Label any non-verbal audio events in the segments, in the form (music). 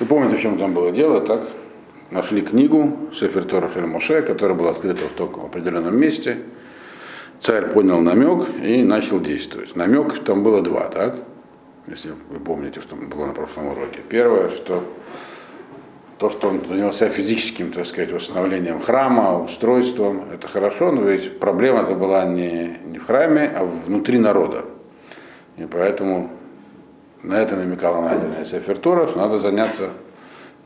Вы помните, в чем там было дело, так? Нашли книгу Сефер Тора Моше, которая была открыта в только в определенном месте. Царь понял намек и начал действовать. Намек там было два, так? Если вы помните, что было на прошлом уроке. Первое, что то, что он занялся физическим, так сказать, восстановлением храма, устройством, это хорошо, но ведь проблема это была не, не в храме, а внутри народа. И поэтому на это намекала найденная Сефертура, что надо заняться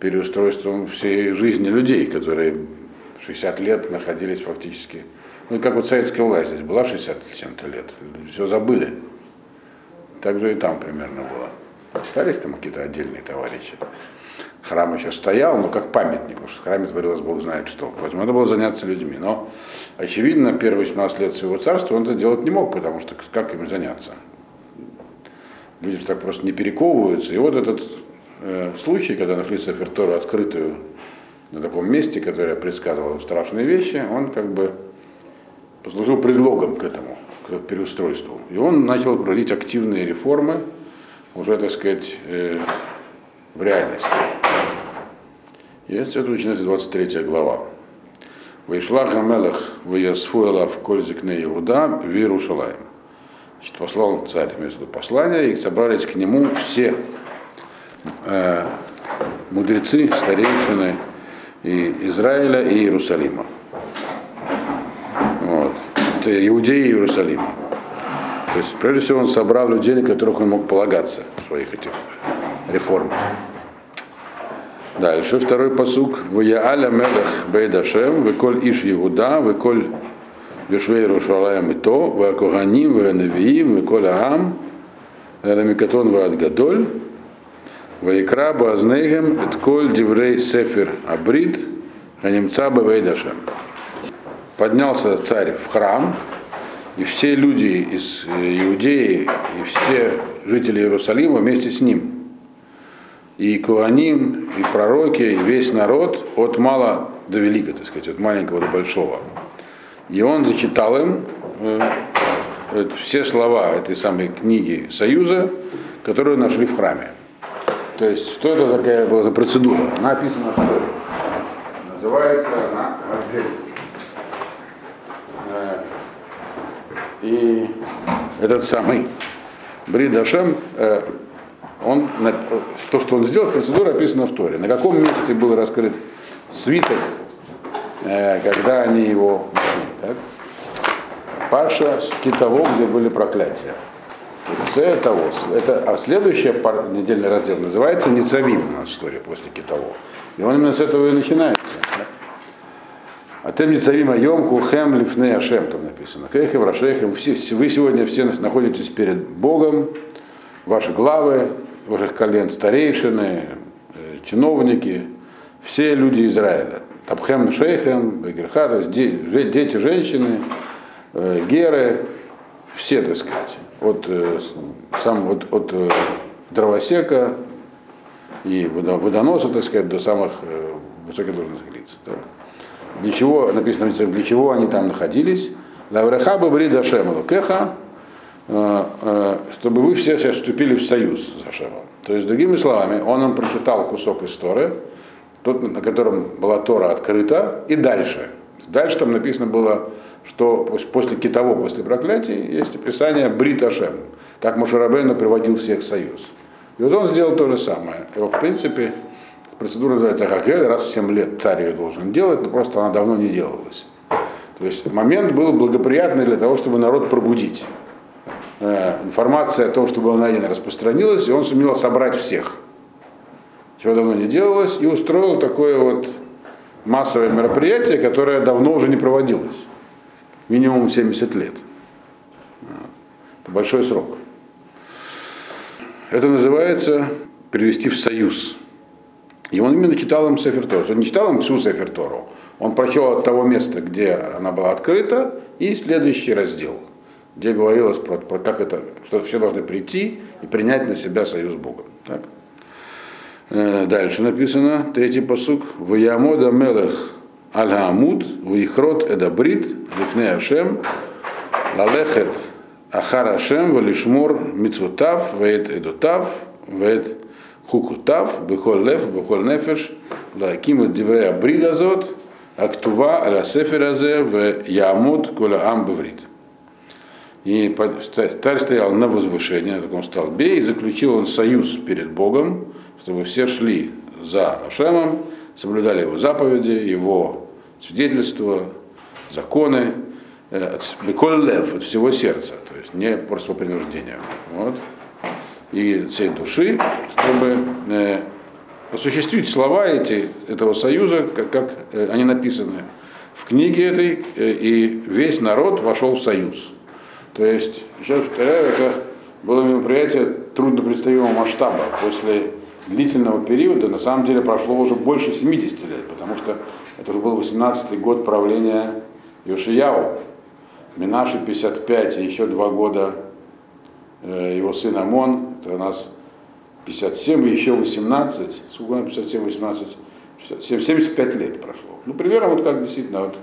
переустройством всей жизни людей, которые 60 лет находились фактически, ну как вот советская власть здесь была 60 чем-то лет, все забыли. Так же и там примерно было. Остались там какие-то отдельные товарищи. Храм еще стоял, но как памятник, потому что в храме творилось Бог знает что. Поэтому надо было заняться людьми. Но, очевидно, первые 17 лет своего царства он это делать не мог, потому что как им заняться? Люди же так просто не перековываются. И вот этот э, случай, когда нашли Сафертору открытую на таком месте, которое предсказывало страшные вещи, он как бы послужил предлогом к этому, к переустройству. И он начал проводить активные реформы, уже, так сказать, э, в реальности. И это начинается 23 глава. Вышла Гамелах в Ясфуэла в Кользикне Иуда в Иерушалаем. Значит, послал царь между послания, и собрались к нему все э, мудрецы, старейшины и Израиля и Иерусалима. Вот. Это иудеи Иерусалима. То есть, прежде всего, он собрал людей, на которых он мог полагаться в своих этих реформах. Дальше второй посук. В Яаля Мелех Бейдашем, Веколь Иш Иуда, Веколь Вишвей Рушалаем и то, Вакуганим, Венавиим, Веколь Аам, Рамикатон Ваадгадоль, Вайкра Базнейгем, Этколь Диврей Сефер Абрид, Анимца Бейдашем. Поднялся царь в храм, и все люди из Иудеи, и все жители Иерусалима вместе с ним – и Куаним, и пророки, и весь народ от мала до велика, так сказать, от маленького до большого. И он зачитал им э, э, все слова этой самой книги Союза, которую нашли в храме. То есть, что это такая была за процедура? Она описана в Торе. Называется она э, И этот самый Бридашем он, то, что он сделал, процедура описана в Торе. На каком месте был раскрыт свиток, когда они его. Так? Паша китово, где были проклятия. С того, это, а следующий пар, недельный раздел называется Ницавим у нас история после китово. И он именно с этого и начинается. А тем Ницавим Айом Кулхем Лифне Ашем там написано. Кейхем Рашейхем, вы сегодня все находитесь перед Богом, ваши главы, ваших колен старейшины, э, чиновники, все люди Израиля. Табхем Шейхем, Багерхар, дети, женщины, э, геры, все, так сказать, от, э, сам, от, от дровосека и водоноса, так сказать, до самых высоких должностных лиц. Так. Для чего, написано, для чего они там находились? Лаврехаба Брида Шемалу Кеха, Э, э, чтобы вы все вступили в союз с Ашемом. То есть, другими словами, он им прочитал кусок истории, тот, на котором была Тора открыта, и дальше. Дальше там написано было, что после китово, после проклятия, есть описание Брит Ашем, как Мушарабейна приводил всех в союз. И вот он сделал то же самое. Вот, в принципе, процедура называется Хагель, раз в 7 лет царь ее должен делать, но просто она давно не делалась. То есть момент был благоприятный для того, чтобы народ пробудить. Э, информация о том, что было найдено, распространилась, и он сумел собрать всех, чего давно не делалось, и устроил такое вот массовое мероприятие, которое давно уже не проводилось. Минимум 70 лет. Это большой срок. Это называется перевести в союз. И он именно читал им Сефертору. Он не читал им всю Сефертору. Он прочел от того места, где она была открыта, и следующий раздел – где говорилось про, про как это, что все должны прийти и принять на себя союз с Богом. Так? Э, дальше написано, третий посук. Ваямода мелех аль-Хамуд, вихрот эдабрит, лифне Ашем, лалехет ахар Ашем, валишмор мицвотав, веет эдотав, веет хукутав, бехоль лев, бехоль нефеш, лаким диврея бридазот, актува аля сеферазе в ямут коля ам беврит. И царь стоял на возвышении, на таком столбе, и заключил он союз перед Богом, чтобы все шли за Ашемом, соблюдали его заповеди, его свидетельства, законы, Беколь лев от всего сердца, то есть не просто по принуждению. Вот. И всей души, чтобы э, осуществить слова эти, этого союза, как, как э, они написаны в книге этой, э, и весь народ вошел в союз. То есть, еще повторяю, это было мероприятие труднопредставимого масштаба. После длительного периода, на самом деле, прошло уже больше 70 лет, потому что это уже был 18-й год правления Йошияу. Минашу 55 и еще два года э, его сын Амон, это у нас 57 и еще 18, сколько 57, 18, 67, 75 лет прошло. Ну, примерно вот как действительно вот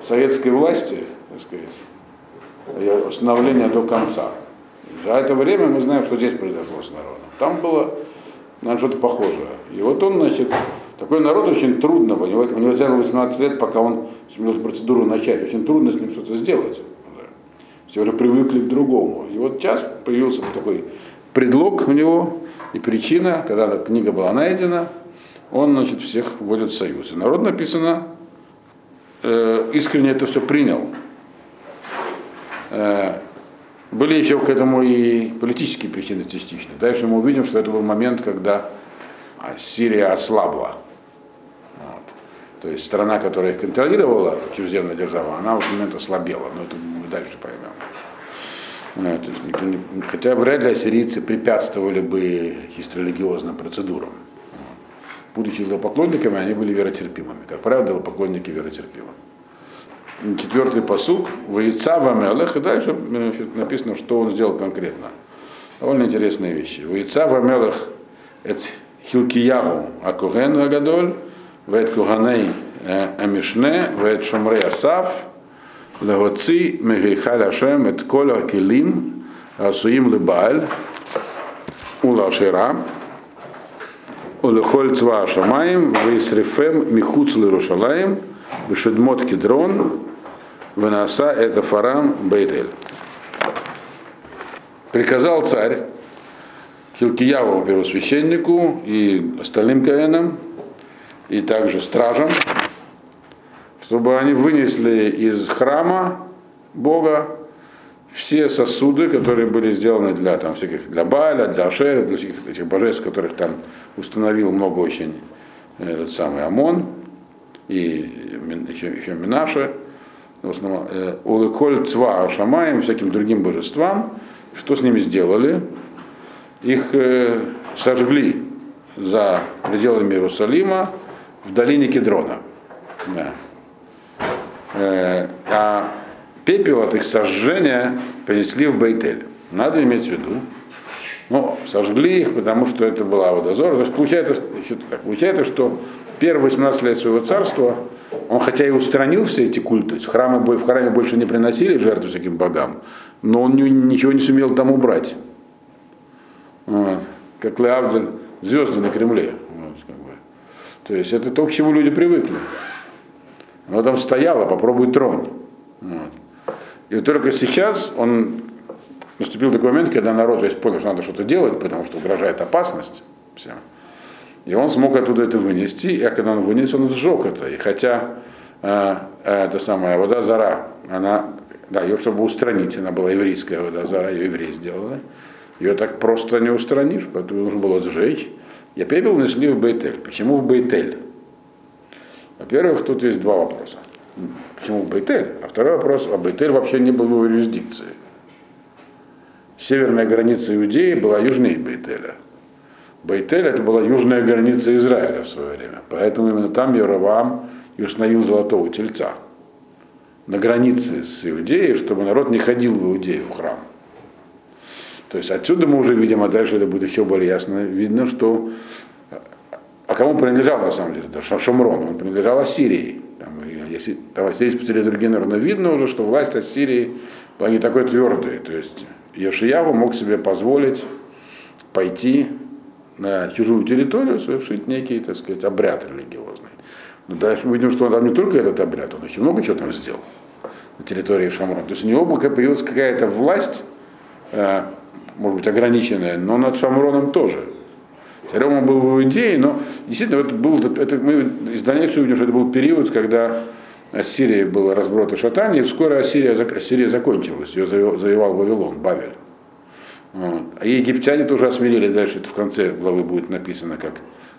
советской власти, так сказать, ее установление до конца. За это время мы знаем, что здесь произошло с народом. Там было, наверное, что-то похожее. И вот он, значит, такой народ очень трудно, у него, у него заняло 18 лет, пока он сумел процедуру начать, очень трудно с ним что-то сделать все уже привыкли к другому. И вот сейчас появился такой предлог у него и причина, когда книга была найдена, он, значит, всех вводит в союз. И народ написано, э, искренне это все принял. Э, были еще к этому и политические причины частично. Дальше мы увидим, что это был момент, когда Сирия ослабла. Вот. То есть страна, которая их контролировала, чужеземная держава, она в этот момент ослабела. Но это мы дальше поймем. Есть никто не, хотя вряд ли ассирийцы препятствовали бы чисто религиозным процедурам. Будучи идолопоклонниками, они были веротерпимыми. Как правило, идолопоклонники веротерпимы четвертый посук, «Ваица вамелех», и дальше э, написано, что он сделал конкретно. Довольно интересные вещи. «Ваица вамелех» — это Хилкиягу Акурен Агадоль, Вет Куганей э, Амишне, Вет Шумре Асав, Легоци Мегейхаль Ашем, это Коля Акелим, Асуим Лебаль, Улашира, Олехоль Цва Ашамаем, Вейсрифем Михуц Лерушалаем, Бешедмот Кедрон, Венаса это Фарам Бейтель. Приказал царь Хилкияву, первосвященнику, и остальным каэнам, и также стражам, чтобы они вынесли из храма Бога все сосуды, которые были сделаны для там, всяких, для Баля, для Ашера, для всяких этих божеств, которых там установил много очень э, этот самый Амон и еще, еще Минаша, э, Улыколь Цва Ашамаем, всяким другим божествам, что с ними сделали? Их э, сожгли за пределами Иерусалима в долине Кедрона. Да. Э, а пепел от их сожжения принесли в Бейтель. Надо иметь в виду. Ну, сожгли их, потому что это была водозор. То есть получается, так, получается, что первые 18 лет своего царства он хотя и устранил все эти культы, то есть храмы, в храме больше не приносили жертву всяким богам, но он ничего не сумел там убрать. Вот. Как Леавдель, звезды на Кремле. Вот, как бы. То есть это то, к чему люди привыкли. Оно там стояло, попробуй тронь. Вот. И только сейчас он наступил такой момент, когда народ весь понял, что надо что-то делать, потому что угрожает опасность всем. И он смог оттуда это вынести, и когда он вынес, он сжег это. И хотя э, э, эта самая вода зара, она, да, ее чтобы устранить, она была еврейская вода зара, ее евреи сделали. Ее так просто не устранишь, поэтому нужно было сжечь. И пепел несли в Бейтель. Почему в Бейтель? Во-первых, тут есть два вопроса. Почему Бейтель? А второй вопрос, а Бейтель вообще не был в юрисдикции. Северная граница Иудеи была южнее Бейтеля. Бейтель это была южная граница Израиля в свое время. Поэтому именно там Яровам и установил золотого тельца. На границе с Иудеей, чтобы народ не ходил в Иудею в храм. То есть отсюда мы уже видим, а дальше это будет еще более ясно видно, что а кому принадлежал на самом деле? Да, Шумрон, он принадлежал Ассирии. Там, если там, здесь посмотреть другие народы, видно уже, что власть Ассирии была не такой твердой. То есть Йошияву мог себе позволить пойти на чужую территорию совершить некий, так сказать, обряд религиозный. Но дальше мы видим, что он там не только этот обряд, он еще много чего там сделал на территории Шамрона. То есть у него появилась какая-то власть, э, может быть, ограниченная, но над Шамроном тоже. Царем он был в Иудее, но действительно это был, это, мы из дальнейшего увидим, что это был период, когда Ассирия была разброд и шатание, и вскоре Ассирия, Ассирия закончилась, ее завоевал Вавилон, Бавель. Вот. А египтяне тоже осмелели, дальше это в конце главы будет написано, как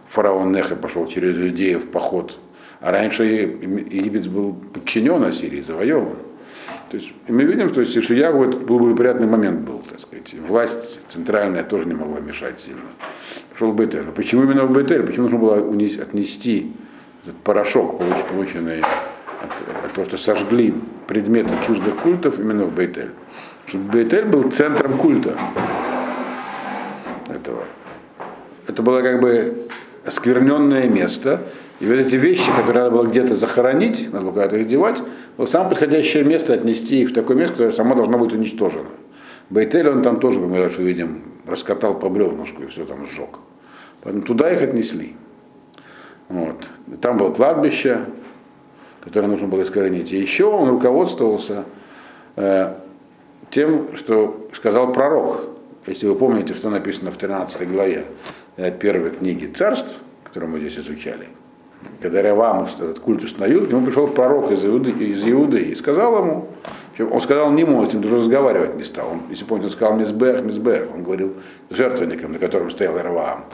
фараон Неха пошел через Иудею в поход. А раньше Египет был подчинен Ассирии, завоеван. То есть мы видим, что Ишиягу это был благоприятный момент был, так сказать. Власть центральная тоже не могла мешать сильно. Пошел в Бетель. Почему именно в Бетель? Почему нужно было отнести этот порошок, полученный от, от того, что сожгли предметы чуждых культов именно в Бейтель? Чтобы Бейтель был центром культа этого. Это было как бы оскверненное место, и вот эти вещи, которые надо было где-то захоронить, надо было куда-то их девать, было самое подходящее место отнести их в такое место, которое само должно быть уничтожено. Бейтель, он там тоже, мы дальше увидим, раскатал по бревнышку и все там сжег. Поэтому туда их отнесли. Вот. Там было кладбище, которое нужно было искоренить. И еще он руководствовался э, тем, что сказал пророк. Если вы помните, что написано в 13 главе э, первой книги царств, которую мы здесь изучали, когда Ревам этот культ установил, к нему пришел пророк из Иуды, из Иуды и сказал ему, он сказал не мой, с ним даже разговаривать не стал. Он, если помните, он сказал Мизбех, Мизбех. Он говорил жертвенникам, на котором стоял Раваам.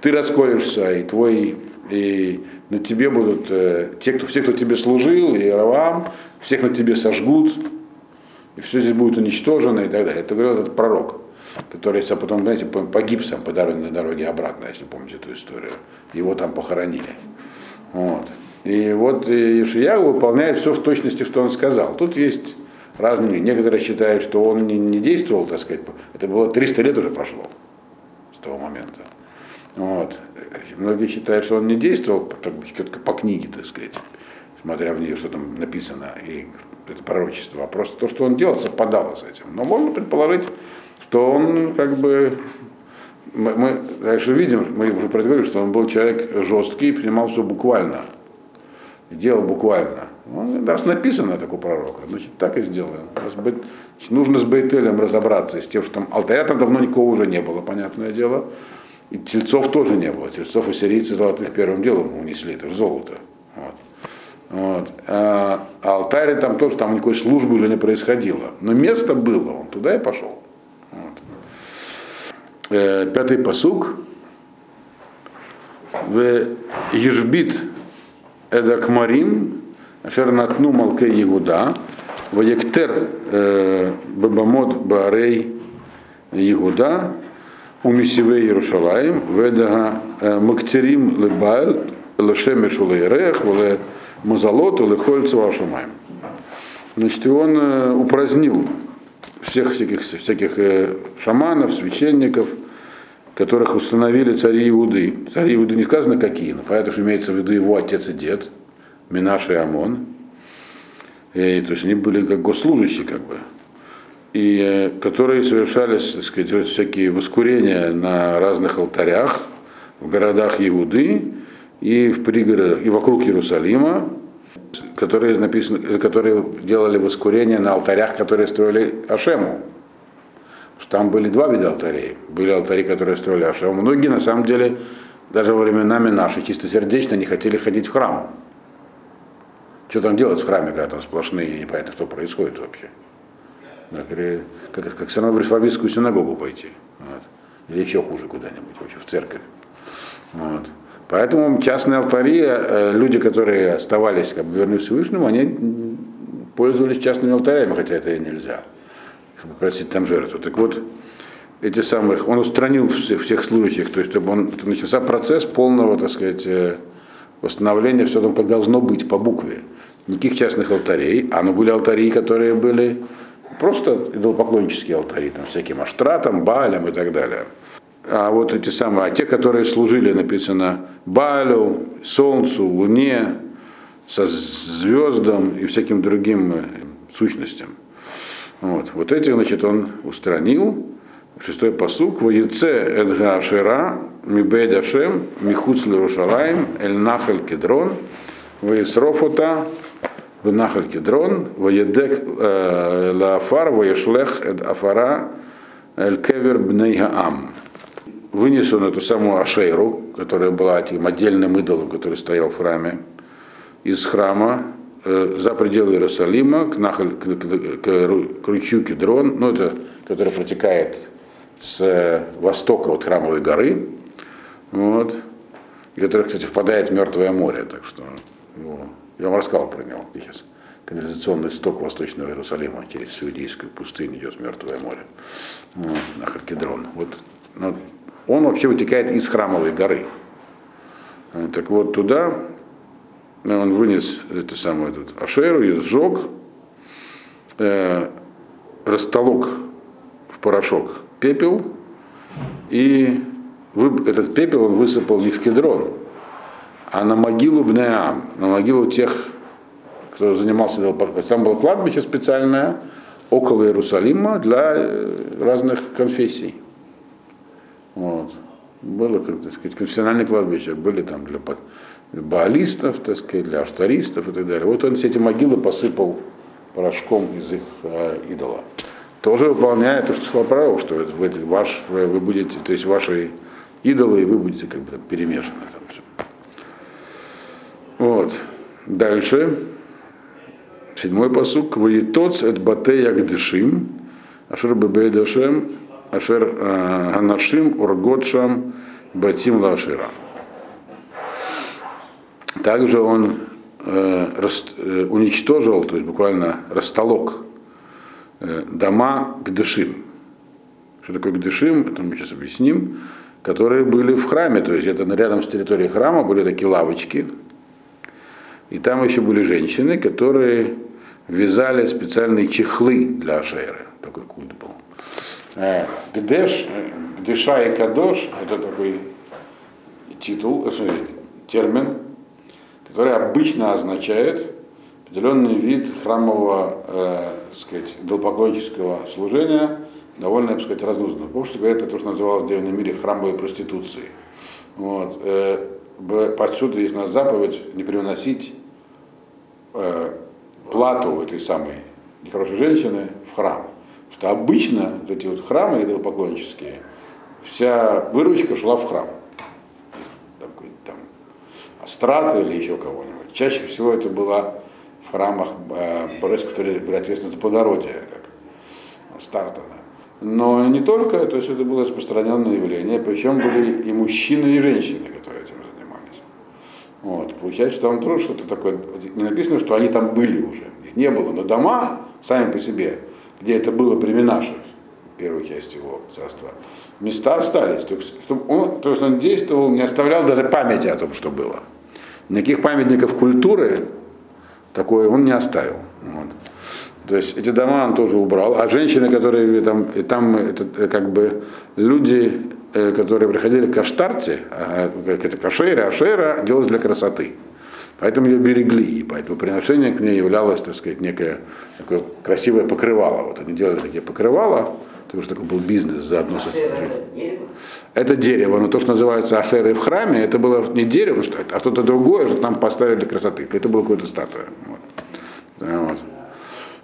Ты расколешься, и твой, и на тебе будут э, те, кто, все, кто тебе служил, и Раваам, всех на тебе сожгут, и все здесь будет уничтожено и так далее. Это говорил этот пророк, который потом, знаете, погиб сам по дороге, на дороге обратно, если помните эту историю. Его там похоронили. Вот. И вот Ишияу выполняет все в точности, что он сказал. Тут есть разные Некоторые считают, что он не, не действовал, так сказать. Это было 300 лет уже прошло с того момента. Вот. Многие считают, что он не действовал четко по книге, так сказать, смотря в нее, что там написано, и это пророчество, а просто то, что он делал, совпадало с этим. Но можно предположить, что он как бы мы, мы дальше видим, мы уже предположили, что он был человек жесткий, принимал все буквально. Делал буквально. Ну, раз написано так у пророка, значит так и сделаем. Нужно с Бейтелем разобраться, с тем, что там алтаря там давно никого уже не было, понятное дело. И тельцов тоже не было. Тельцов и сирийцы золотых первым делом унесли, это золото. Вот. Вот. А, а алтарь там тоже, там никакой службы уже не происходило. Но место было, он туда и пошел. Вот. Э, пятый посук. והשבית את הכמרים, אשר נתנו מלכי יהודה, ויקטר э, בבמות בערי יהודה, ומסביבי ירושלים, ואת ה э, מקטרים לבעל, Лешеме Шулейрех, Вале Мазалот, Лехоль Цвашумаем. Значит, он э, упразднил всех всяких, всяких шаманов, священников, которых установили цари Иуды. Цари Иуды не сказано какие, но понятно, что имеется в виду его отец и дед, Минаш и Амон. И, то есть они были как госслужащие, как бы. И которые совершались, так сказать, всякие воскурения на разных алтарях в городах Иуды и в пригородах, и вокруг Иерусалима, которые, написано, которые делали воскурение на алтарях, которые строили Ашему там были два вида алтарей. Были алтари, которые строили Ашем. Многие, на самом деле, даже во временами наши, чистосердечно не хотели ходить в храм. Что там делать в храме, когда там сплошные, непонятно, что происходит вообще. Как, как, как все равно в реформистскую синагогу пойти. Вот. Или еще хуже куда-нибудь, вообще в церковь. Вот. Поэтому частные алтари, э, люди, которые оставались как бы верны Всевышнему, они пользовались частными алтарями, хотя это и нельзя чтобы просить там жертву. Так вот, эти самых, он устранил всех, всех служащих, то есть чтобы он начался процесс полного, так сказать, э, восстановления все там, как должно быть по букве. Никаких частных алтарей, а ну были алтари, которые были просто идолопоклоннические алтари, там всяким аштратам, балям и так далее. А вот эти самые, а те, которые служили, написано, Балю, Солнцу, Луне, со звездам и всяким другим э, сущностям. Вот, вот этих, значит, он устранил. Шестой посук. Воеце Эдга Ашера Мибейд Ашем, Михуц Лерушалаем, Эль Нахаль Кедрон, Ваисрофута, Нахаль Кедрон, Ваедек Лаафар, Ваешлех Эд Афара, Эль Кевер Бнейгаам. Вынес он эту самую Ашейру, которая была этим отдельным идолом, который стоял в храме, из храма э, за пределы Иерусалима, к, нахаль, к, к, к, к ручью Кедрон, ну, это, который протекает с востока от храмовой горы, вот, который, кстати, впадает в Мертвое море, так что его, я вам рассказал про него сейчас. Канализационный сток Восточного Иерусалима через всю иудейскую пустыню идет в Мертвое море, на Харкедрон. Вот, ну, он вообще вытекает из храмовой горы. Так вот, туда он вынес это самое, этот Ашеру и сжег, э, растолок в порошок пепел, и вы, этот пепел он высыпал не в кедрон, а на могилу Бнеам, на могилу тех, кто занимался Там было кладбище специальное около Иерусалима для э, разных конфессий. Вот. Было, так сказать, конфессиональное кладбище, были там для баалистов, так сказать, для автористов и так далее. Вот он все эти могилы посыпал порошком из их э, идола. Тоже выполняет то, что сказал пророк, что вы, ваш, вы будете, то есть ваши идолы, и вы будете как бы перемешаны. Там все. Вот. Дальше. Седьмой посук. Воитоц эт бате ягдышим, ашер бебейдашем, ашер э, анашим урготшам батим лашира. Также он э, рас, э, уничтожил, то есть буквально растолок э, дома к дышим. Что такое к дышим, это мы сейчас объясним, которые были в храме, то есть это рядом с территорией храма были такие лавочки, и там еще были женщины, которые вязали специальные чехлы для Ашеры. Такой культ был. Э, Гдеш, Гдеша и Кадош, это такой титул, э, термин, который обычно означает определенный вид храмового, э, так сказать, идолопоклоннического служения, довольно, так сказать, разнузданно. Потому что говорят, это то, что называлось в древнем мире храмовой проституцией. Вот. Отсюда есть у нас заповедь не приносить э, плату этой самой нехорошей женщины в храм. Что обычно вот эти вот храмы идолопоклоннические, вся выручка шла в храм страты или еще кого-нибудь. Чаще всего это было в храмах э, которые были ответственны за плодородие, как Стартана. Но не только, то есть это было распространенное явление, причем были и мужчины, и женщины. Вот. Получается, что там тоже что-то такое, не написано, что они там были уже, их не было, но дома сами по себе, где это было при Минаше, первой части его царства, места остались. То есть, он, то есть он действовал, не оставлял даже памяти о том, что было. Никаких памятников культуры такое он не оставил. Вот. То есть эти дома он тоже убрал. А женщины, которые там, и там это как бы люди, которые приходили к Аштарте, а, как это Кашера, Ашера делалось для красоты. Поэтому ее берегли, и поэтому приношение к ней являлось, так сказать, некое такое красивое покрывало. Вот они делали такие покрывала, потому что такой был бизнес заодно. А это дерево, но то, что называется аферой в храме, это было не дерево, а что-то другое, что там поставили для красоты. Это было какое-то статуя. Вот. Вот.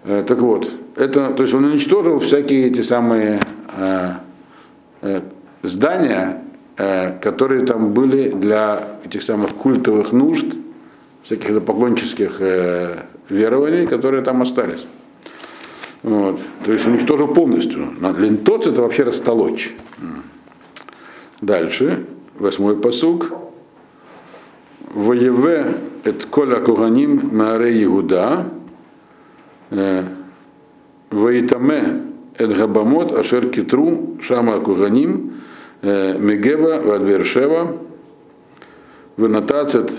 Э, так вот, это, то есть он уничтожил всякие эти самые э, э, здания, э, которые там были для этих самых культовых нужд, всяких поклоннических э, верований, которые там остались. Вот. То есть уничтожил полностью. Лентоц это вообще растолочь. Дальше, восьмой посук. Воеве эт коля куганим маре Игуда, э, воитаме эт габамот ашер китру шама куганим э, мегева вадбершева венатацет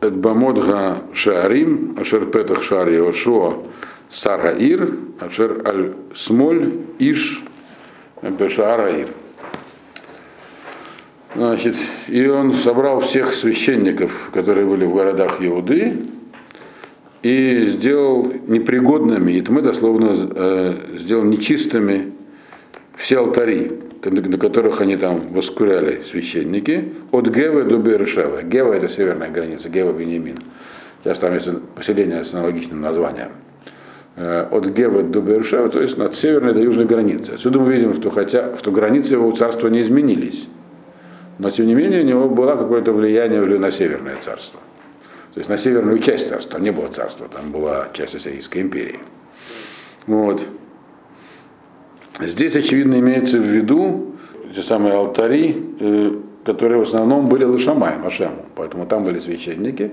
эт бамот га шаарим ашер петах шар Йошуа сар гаир ашер аль смоль иш бешаар Значит, и он собрал всех священников, которые были в городах Иуды, и сделал непригодными, и мы дословно э, сделал нечистыми все алтари, на которых они там воскуряли священники, от Гевы до Бершева. Гева это северная граница, Гева Бенемин. Сейчас там есть поселение с аналогичным названием. Э, от Гевы до Бершева, то есть от северной до южной границы. Отсюда мы видим, что хотя что границы его царства не изменились, но тем не менее у него было какое-то влияние уже на северное царство. То есть на северную часть царства, там не было царства, там была часть Ассирийской империи. Вот. Здесь, очевидно, имеется в виду те самые алтари, э, которые в основном были Лышамаем, Ашему, поэтому там были священники.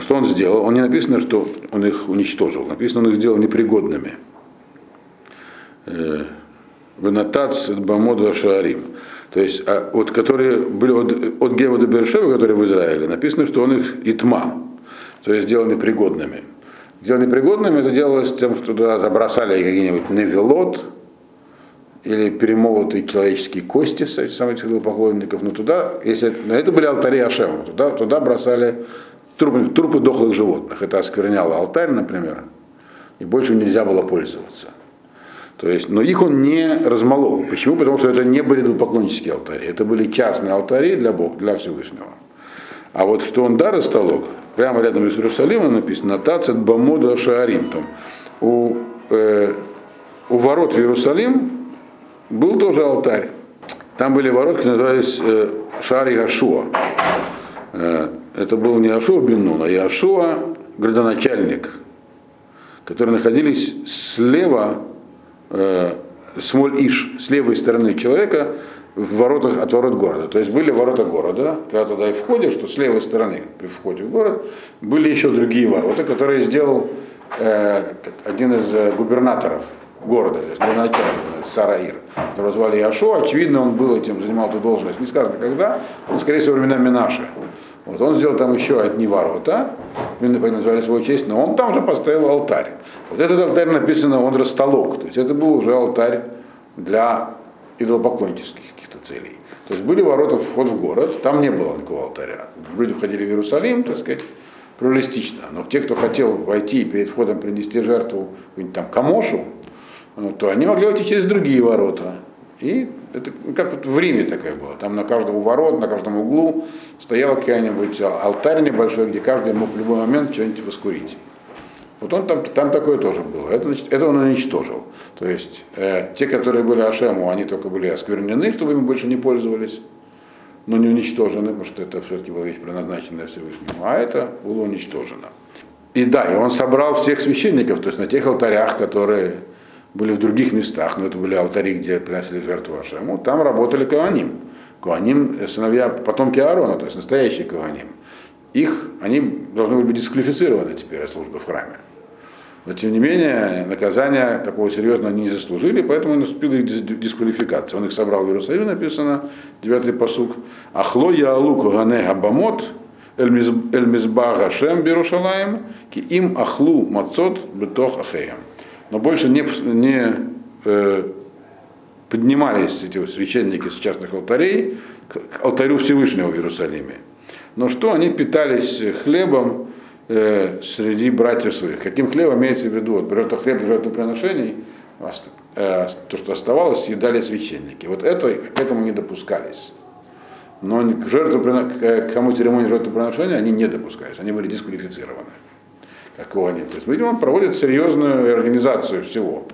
Что он сделал? Он не написано, что он их уничтожил, написано, он их сделал непригодными. Э, Венатац Бамода Шаарим. То есть, а, вот которые были от, от Гева до Бершева, которые в Израиле, написано, что он их итма, то есть сделал непригодными. Сделал непригодными, это делалось тем, что туда забросали какие-нибудь невелот, или перемолотые человеческие кости самых поклонников, но туда, если это, это были алтари Ашема, туда, туда бросали трупы, трупы дохлых животных. Это оскверняло алтарь, например, и больше нельзя было пользоваться. То есть, но их он не размолол. Почему? Потому что это не были поклоннические алтари, это были частные алтари для Бога, для Всевышнего. А вот что он да растолок, прямо рядом с Иерусалимом написано Тацет Бамода Шаарим. У, э, у ворот в Иерусалим был тоже алтарь. Там были ворот, которые назывались э, Шари Ашуа. Э, это был не Ашуа Беннун, а Яшуа, градоначальник, которые находились слева э, Смоль-Иш, с левой стороны человека, в воротах, от ворот города. То есть были ворота города, когда туда и входишь, что с левой стороны при входе в город были еще другие ворота, которые сделал э, один из э, губернаторов города, то есть градоначальник Сараир, которого звали Яшо. Очевидно, он был этим, занимал эту должность. Не сказано когда, он скорее всего времена Минаши. Вот он сделал там еще одни ворота, назвали свою честь, но он там же поставил алтарь. Вот этот алтарь написано, он растолок, то есть это был уже алтарь для идолопоклоннических каких-то целей. То есть были ворота, вход в город, там не было никакого алтаря. Люди входили в Иерусалим, так сказать, плюралистично. Но те, кто хотел войти и перед входом принести жертву там Камошу, то они могли войти через другие ворота. И это как вот в Риме такая была. Там на каждом ворот, на каждом углу стоял какой-нибудь алтарь небольшой, где каждый мог в любой момент что-нибудь воскурить. Вот он там, там такое тоже было. Это, значит, это он уничтожил. То есть э, те, которые были Ашему, они только были осквернены, чтобы ими больше не пользовались, но не уничтожены, потому что это все-таки была вещь предназначенная Всевышнему. А это было уничтожено. И да, и он собрал всех священников, то есть на тех алтарях, которые были в других местах, но это были алтари, где приносили жертву Ашему, там работали Каваним. Каваним, э, сыновья, потомки Аарона, то есть настоящие Каваним. Их, они должны были быть дисквалифицированы теперь от службы в храме. Но тем не менее, наказания такого серьезного они не заслужили, поэтому наступила их дисквалификация. Он их собрал в Иерусалиме, написано, девятый посук. Ахло яалук гане габамот эль мизбага шем берушалаем ки им ахлу мацот бетох ахеям но больше не, не э, поднимались эти священники с частных алтарей к алтарю Всевышнего в Иерусалиме. Но что они питались хлебом э, среди братьев своих? Каким хлебом имеется в виду? Вот, жертва хлеб жертвоприношений, э, то, что оставалось, съедали священники. Вот это, к этому не допускались. Но к, жертву, к тому церемонии жертвоприношения они не допускались, они были дисквалифицированы какого нет. То есть, видимо, проводят серьезную организацию всего.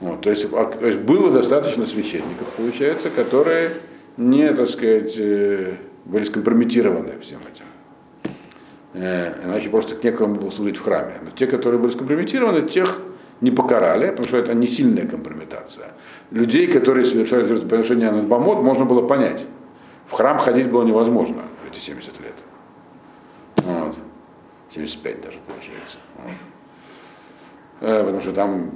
Вот, то, есть, а, то есть было достаточно священников, получается, которые не, так сказать, э, были скомпрометированы всем этим. Э, иначе просто некому было служить в храме. Но те, которые были скомпрометированы, тех не покарали, потому что это не сильная компрометация. Людей, которые совершали жертвоприношение на Бамот, можно было понять. В храм ходить было невозможно эти 70 лет. Вот. 75 даже получается. Э, потому что там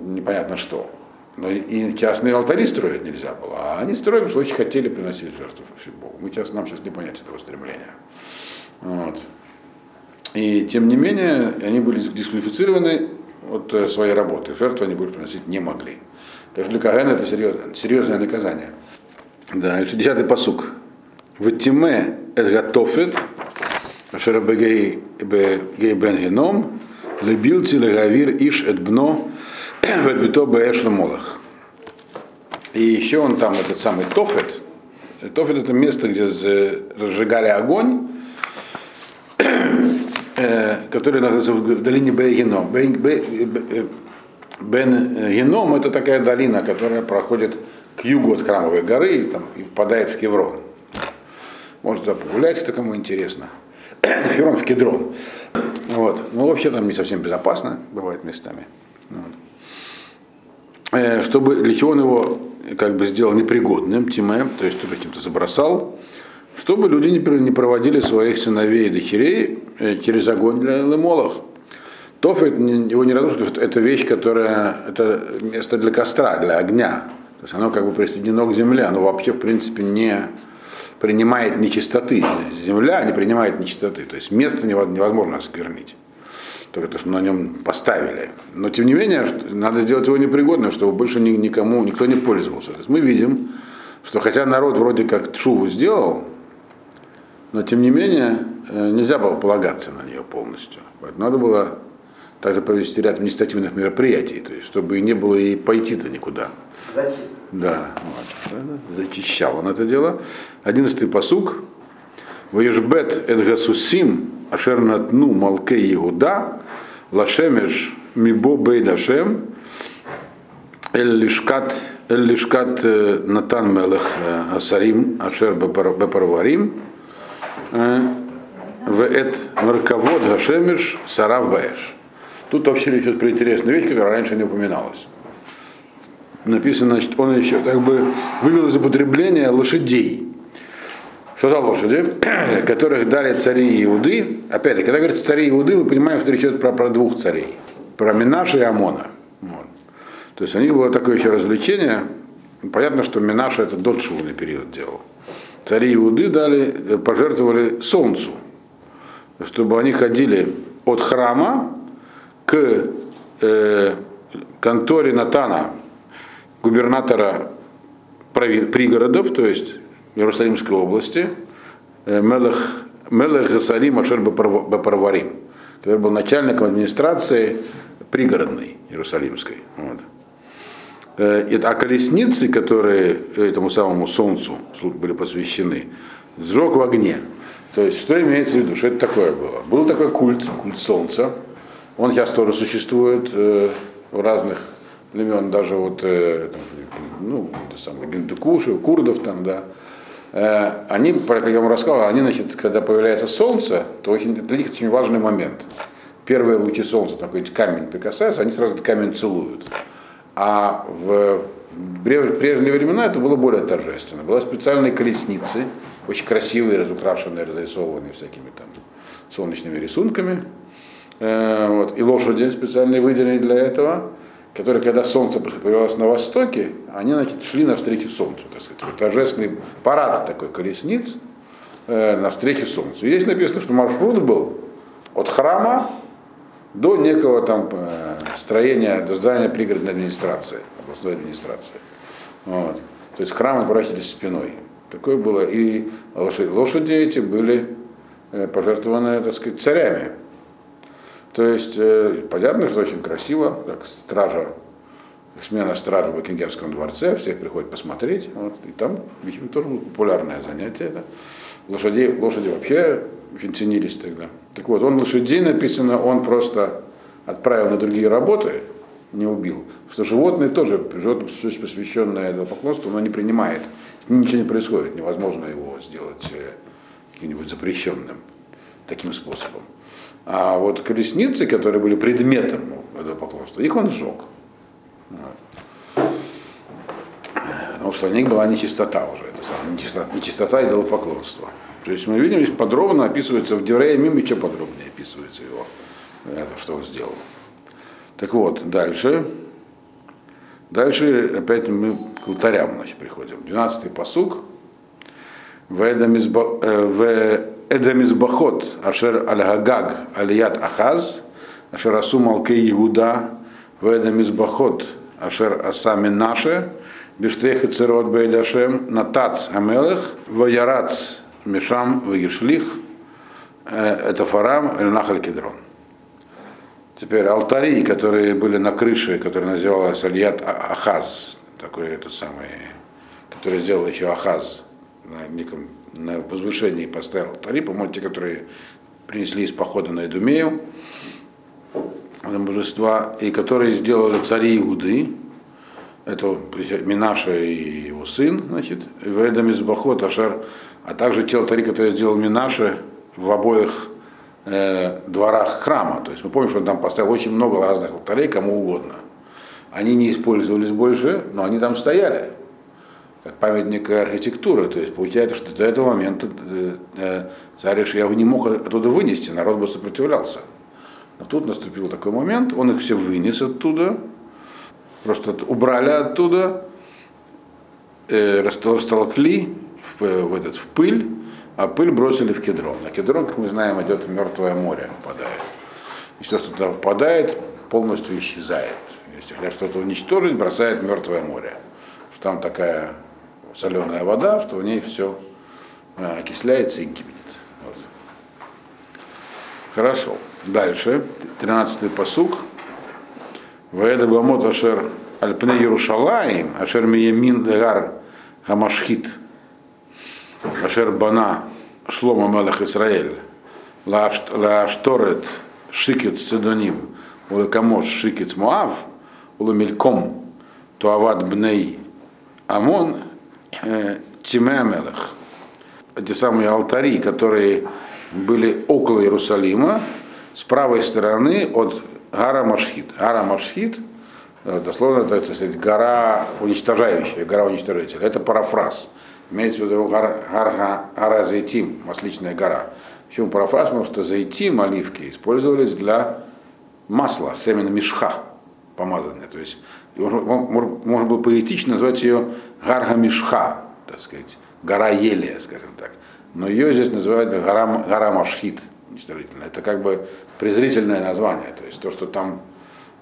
непонятно что. Но и частные алтари строить нельзя было, а они строили, что очень хотели приносить жертву Богу. Мы сейчас, нам сейчас не понять этого стремления. Вот. И тем не менее, они были дисквалифицированы от э, своей работы. Жертву они больше приносить не могли. Конечно, для Кагана это серьезное, серьезное наказание. Да, десятый посук. В тиме Эдгатофет Шерабегей Бен Геном, Лебил Телегавир Иш Эдбно, Эдбито Бэш Молах. И еще он там, этот самый Тофет. Тофет это место, где разжигали огонь, который находится в долине Бен-Геном. Бен-Геном это такая долина, которая проходит к югу от Храмовой горы и, там, и впадает в Кеврон. Можно туда погулять, кто кому интересно. (coughs) Хеврон в Кедрон. Вот. Ну, вообще там не совсем безопасно, бывает местами. Вот. Э, чтобы, для чего он его как бы сделал непригодным, Тиме, то есть каким-то забросал, чтобы люди не проводили своих сыновей и дочерей э, через огонь для Лемолах. Тофет его не радует, что это вещь, которая, это место для костра, для огня. То есть оно как бы присоединено к земле, оно вообще, в принципе, не принимает нечистоты. Земля не принимает нечистоты. То есть место невозможно осквернить. То, что на нем поставили. Но тем не менее, надо сделать его непригодным, чтобы больше никому, никто не пользовался. То есть мы видим, что хотя народ вроде как шубу сделал, но тем не менее э, нельзя было полагаться на нее полностью. Надо было также провести ряд административных мероприятий, то есть, чтобы не было и пойти-то никуда. Зачистка. Да, вот, зачищал он это дело. Одиннадцатый посук. Ваешбет эдгасусим ашер натну малке Иуда лашемеш мибо бейдашем эль лишкат эль лишкат э, натан мелех э, асарим ашер бепарварим э, в эт марковод гашемеш сарав баэш. Тут вообще речь идет про интересную вещь, которая раньше не упоминалась. Написано, значит, он еще как бы вывел из употребления лошадей. Что за лошади, (clears throat) которых дали цари Иуды. Опять же, когда говорится цари Иуды, мы понимаем, что речь идет про, про двух царей. Про Минаша и Амона. Вот. То есть у них было такое еще развлечение. Понятно, что Минаша это дочшевный период делал. Цари Иуды дали, пожертвовали солнцу, чтобы они ходили от храма к э, конторе Натана, губернатора пригородов, то есть Иерусалимской области, э, Мелех, Мелех Гасарим Ашер Бапарварим, который был начальником администрации пригородной Иерусалимской. Вот. Э, а колесницы, которые этому самому солнцу были посвящены, сжег в огне. То есть, что имеется в виду, что это такое было? Был такой культ, культ солнца, он сейчас тоже существует э, в разных племен, даже вот, э, ну, это самое, гиндукуши, курдов там, да. Э, они, как я вам рассказал, они, значит, когда появляется солнце, то очень, для них очень важный момент. Первые лучи солнца, такой камень прикасаются, они сразу этот камень целуют. А в прежние времена это было более торжественно. Была специальные колесницы, очень красивые, разукрашенные, разрисованные всякими там солнечными рисунками. Э, вот, и лошади специальные выделены для этого, которые, когда солнце появилось на востоке, они значит, шли навстречу солнцу, так сказать, торжественный парад такой колесниц э, навстречу солнцу. И здесь написано, что маршрут был от храма до некого там э, строения, до здания пригородной администрации, областной администрации. Вот. То есть храмы оборачивались спиной. Такое было. И лошади, лошади эти были э, пожертвованы, так сказать, царями. То есть, э, понятно, что очень красиво, как стража, смена стражи в Букингемском дворце, все приходят посмотреть, вот, и там, видимо, тоже популярное занятие это. Лошади, лошади вообще очень ценились тогда. Так вот, он лошадей написано, он просто отправил на другие работы, не убил. Что животные тоже, животное, посвященное этому поклонству, оно не принимает. Ничего не происходит, невозможно его сделать э, каким-нибудь запрещенным таким способом. А вот колесницы, которые были предметом этого поклонства, их он сжег. Потому что у них была нечистота уже, это самое, нечистота, нечистота идолопоклонства. То есть мы видим, здесь подробно описывается, в Деврея Мим еще подробнее описывается его, это, что он сделал. Так вот, дальше. Дальше опять мы к алтарям значит, приходим. 12-й посук. В Эдамизбахот, Ашер Аль-Гагаг, Алият Ахаз, Ашер Асу Малкей Иуда, в Эдамизбахот, Ашер Аса Минаше, Биштех и Церот Бейдашем, Натац Амелех, Ваярац Мишам Вагишлих, это Фарам Эль Нахаль Кедрон. Теперь алтари, которые были на крыше, которые называлась Альят Ахаз, такой этот самый, который сделал еще Ахаз на неком на возвышении поставил алтари, по-моему, те, которые принесли из похода на Эдумею, на божества, и которые сделали цари Иуды, это Минаша и его сын, значит, Ведам из Бахот, Ашар, а также те алтари, которые сделал Минаша в обоих э, дворах храма. То есть мы помним, что он там поставил очень много разных алтарей, кому угодно. Они не использовались больше, но они там стояли как памятник архитектуры. То есть получается, что до этого момента э, э, царь Ишияху не мог оттуда вынести, народ бы сопротивлялся. Но тут наступил такой момент, он их все вынес оттуда, просто убрали оттуда, э, растолкли в, в, этот, в пыль, а пыль бросили в кедрон. А кедрон, как мы знаем, идет Мертвое море, впадает. И все, что туда впадает, полностью исчезает. Если хотят что-то уничтожить, бросает Мертвое море. Что там такая соленая вода, что в ней все а, окисляется и гибнет. Вот. Хорошо. Дальше. 13-й посук. ואת הבמות אשר על פני ירושלים, אשר מימין להר המשחית, אשר בנה שלמה מלך ישראל, לעשתורת שיקוץ צידונים, ולכמוש שיקוץ מואב, ולמלכום תועבת בני עמון, Э, טימא המלך, эти самые алтари, которые были около Иерусалима, с правой стороны от Гара Машхит. Гара Машхит, э, дословно это, это сказать, гора уничтожающая, гора уничтожителя. Это парафраз. Имеется в виду гора, гора, гора Зайтим, масличная гора. Почему парафраз? Потому что Зайтим, оливки, использовались для масла, именно мешха помазанное. То есть можно было поэтично назвать ее Гарга Мишха, так сказать, гора Елия, скажем так. Но ее здесь называют гора, гора Машхит, Это как бы презрительное название. То есть то, что там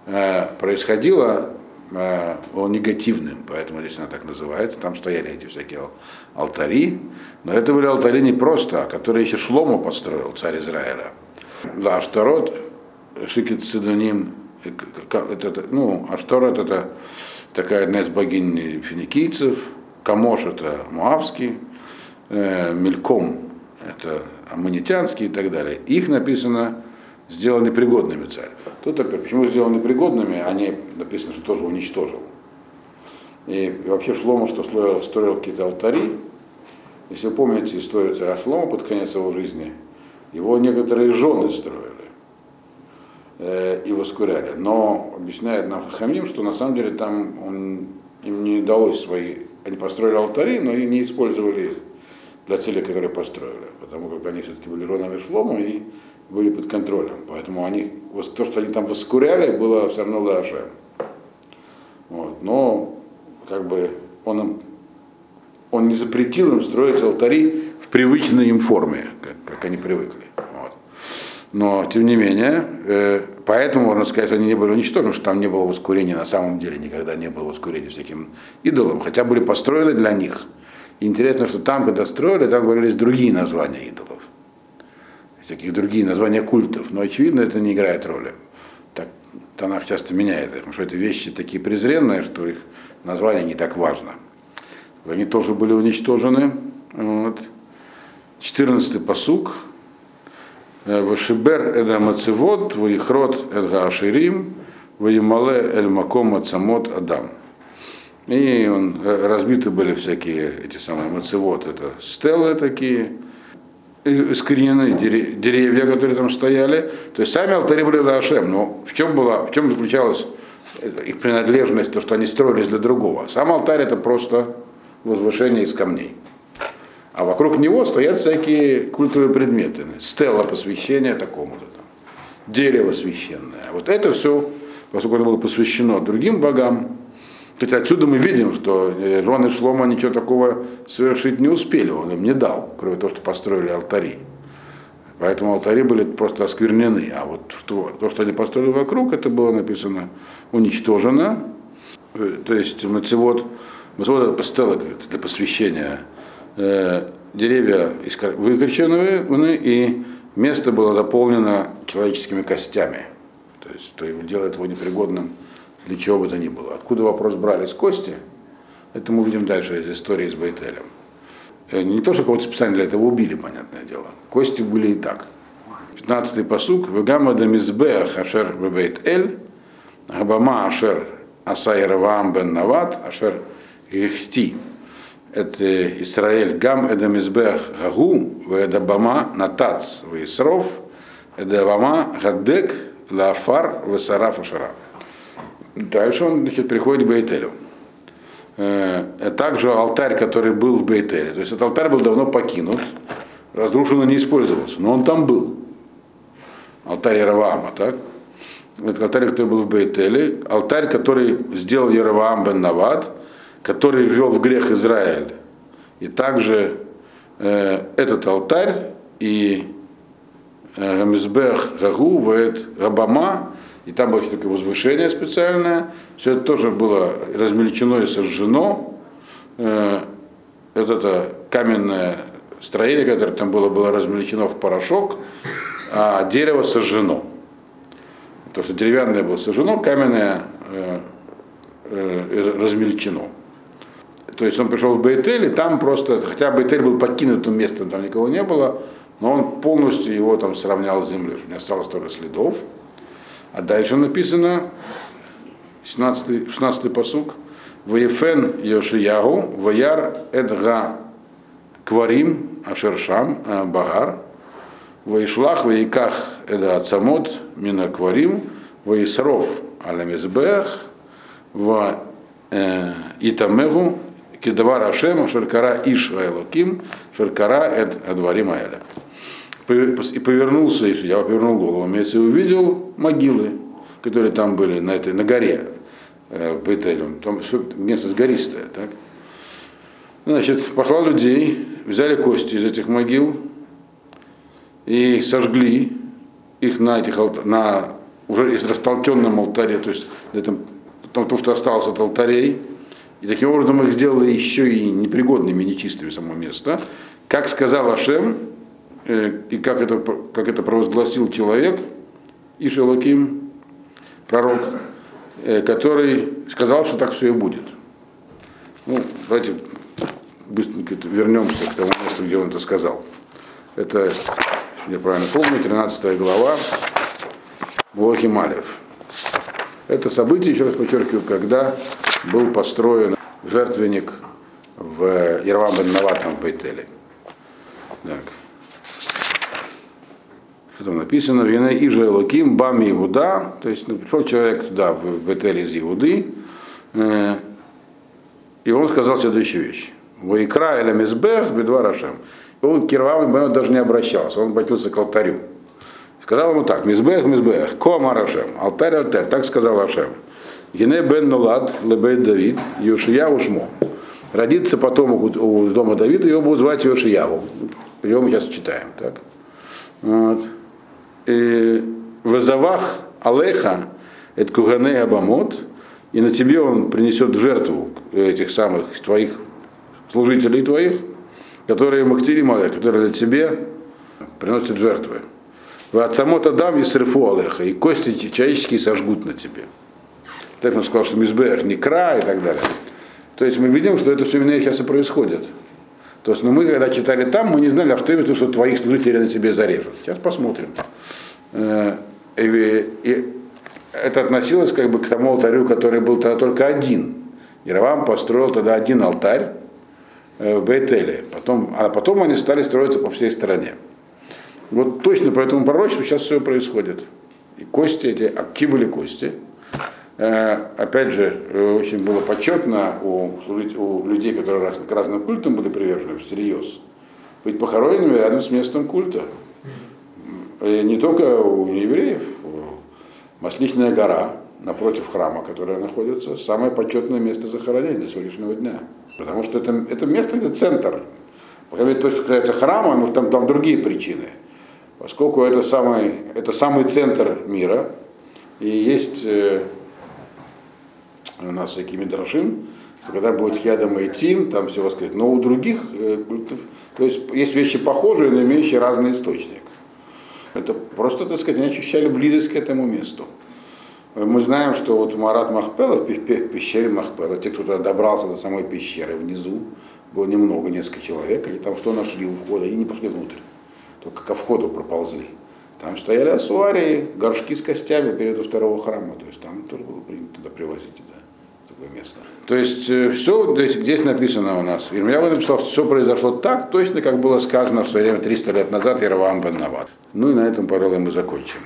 э, происходило, э, было негативным, поэтому здесь она так называется. Там стояли эти всякие алтари. Но это были алтари не просто, а которые еще Шлому построил, царь Израиля. Да, Аштарот, Шикит Сидоним, это, ну, Ашторет это такая одна из богинь финикийцев, Камош это Муавский, э, Мельком это аммонитянский и так далее. Их написано сделаны пригодными царь. Тут опять, почему сделаны пригодными, они написано, что тоже уничтожил. И, вообще Шлома, что строил, строил какие-то алтари, если вы помните историю царя Шлома под конец его жизни, его некоторые жены строили. Э, и воскуряли. Но объясняет нам Хахамим, что на самом деле там он, им не удалось свои, они построили алтари, но и не использовали их для цели, которые построили, потому как они все-таки были ронами шлома и были под контролем. Поэтому они, то, что они там воскуряли, было все равно Лашем. Вот. Но как бы он, он не запретил им строить алтари в привычной им форме, как, как они привыкли. Но, тем не менее, э, поэтому можно сказать, что они не были уничтожены, что там не было воскурения на самом деле, никогда не было воскурения всяким идолам, хотя были построены для них. Интересно, что там, когда строили, там говорились другие названия идолов, всякие другие названия культов, но, очевидно, это не играет роли. Так, Танах часто меняет, потому что это вещи такие презренные, что их название не так важно. Они тоже были уничтожены. Вот. 14-й посук. Вашибер эда мацевод, ваихрот эдга аширим, ваимале эль маком ацамот адам. И он, разбиты были всякие эти самые мацевод, это стелы такие, искоренены деревья, которые там стояли. То есть сами алтари были Лашем, но в чем, была, в чем заключалась их принадлежность, то, что они строились для другого. Сам алтарь это просто возвышение из камней а вокруг него стоят всякие культовые предметы. Стела посвящения такому-то дерево священное. Вот это все, поскольку это было посвящено другим богам, хотя отсюда мы видим, что Рон и Шлома ничего такого совершить не успели, он им не дал, кроме того, что построили алтари. Поэтому алтари были просто осквернены. А вот то, что они построили вокруг, это было написано уничтожено. Э, то есть мацевод, мацевод это стела для посвящения Э, деревья выкорчены, и место было заполнено человеческими костями. То есть то делает его непригодным для чего бы то ни было. Откуда вопрос брали с кости? Это мы видим дальше из истории с Бейтелем. Э, Не то, что кого-то специально для этого убили, понятное дело. Кости были и так. 15-й посук. Вегама да мизбеах ашер бебейт эль, габама ашер асай раваам бен нават, ашер гехсти. Это Израиль гам эдам избех гагу, ведабама натац вейсров, эдабама гадек лафар весараф ашара. Дальше он значит, приходит к Бейтелю. Также алтарь, который был в Бейтеле. То есть этот алтарь был давно покинут, разрушен и не использовался, но он там был. Алтарь Яроваама, так? Это алтарь, который был в Бейтеле. Алтарь, который сделал Яроваам бен Навад, который ввел в грех Израиль. И также э, этот алтарь и э, Гагу, Ваэт Габама, и там было такое возвышение специальное. Все это тоже было размельчено и сожжено. Э, это, это каменное строение, которое там было, было размельчено в порошок, а дерево сожжено. То, что деревянное было сожжено, каменное э, э, размельчено. То есть он пришел в Бейтель, и там просто, хотя Бейтель был покинутым местом, там никого не было, но он полностью его там сравнял с землей, не осталось только следов. А дальше написано, 17, 16 посук, Ваефен Йошиягу, Ваяр Эдга Кварим, Ашершам, Багар, Ваишлах, Ваиках Эда Ацамот, Мина Кварим, Ваисров Алямизбех, в Итамегу, Кедавар Ашем, Шаркара Иш Айлоким, Шаркара Эд Адварим Аэля. И повернулся Иш, я повернул голову, имеется и увидел могилы, которые там были на этой, на горе, э, Бейтелем. Там все место сгористое, так? Значит, послал людей, взяли кости из этих могил и сожгли их на этих на уже из растолченном алтаре, то есть этом, то, что осталось от алтарей, и таким образом их сделали еще и непригодными, нечистыми само место. Как сказал Ашем, э, и как это, как это провозгласил человек, Ишелоким, пророк, э, который сказал, что так все и будет. Ну, давайте быстренько вернемся к тому месту, где он это сказал. Это, если я правильно помню, 13 глава Малев. Это событие, еще раз подчеркиваю, когда был построен жертвенник в Ервам бен Наватом в Бейтеле. Так. Что там написано? Вина Иже Луким, Бам Иуда, то есть ну, пришел человек туда, в Бетель из Иуды, э, и он сказал следующую вещь. Ваикра эля бедва рашем. И он к Кирвам даже не обращался, он обратился к алтарю. Сказал ему так, мизбех, мизбех, кома рашем, алтарь, алтарь, так сказал Рашем. Гене бен Нулад, Лебейт Давид, Йошия Ушмо. Родится потом у дома Давида, его будут звать Йошияву. Мы сейчас читаем. Так? Вот. И Вазавах Алеха, это Кугане Абамот, и на тебе он принесет жертву этих самых твоих служителей твоих, которые Махтири которые для тебе приносят жертвы. В Ацамот Адам и Срефу Алеха, и кости человеческие сожгут на тебе. Так он сказал, что Мизбех не край и так далее. То есть мы видим, что это все именно сейчас и происходит. То есть, ну, мы когда читали там, мы не знали, а что это, что твоих служителей на тебе зарежут. Сейчас посмотрим. Э, и, и это относилось как бы к тому алтарю, который был тогда только один. Яровам построил тогда один алтарь в Бейтеле. Потом, а потом они стали строиться по всей стране. Вот точно по этому пророчеству сейчас все происходит. И кости эти, а какие были кости? Опять же, очень было почетно у, у людей, которые к разным культам были привержены, всерьез, быть похороненными рядом с местом культа. И не только у евреев. Масличная гора напротив храма, которая находится, самое почетное место захоронения сегодняшнего дня. Потому что это, это место, где центр. Пока то, что касается храма, ну, там, там другие причины. Поскольку это самый, это самый центр мира, и есть у нас всякие мидрашим, что когда будет хядам и тим, там все воскресит. Но у других культов, то есть есть вещи похожие, но имеющие разный источник. Это просто, так сказать, они ощущали близость к этому месту. Мы знаем, что вот Марат Махпела, в пещере Махпела, те, кто туда добрался до самой пещеры внизу, было немного, несколько человек, они там что нашли у входа, и не пошли внутрь, только ко входу проползли. Там стояли асуарии, горшки с костями перед второго храма, то есть там тоже было принято туда привозить, да, такое место. То есть все здесь, здесь написано у нас. Я написал, что все произошло так, точно как было сказано в свое время 300 лет назад Яровам бен Нават. Ну и на этом, пожалуй, мы закончим.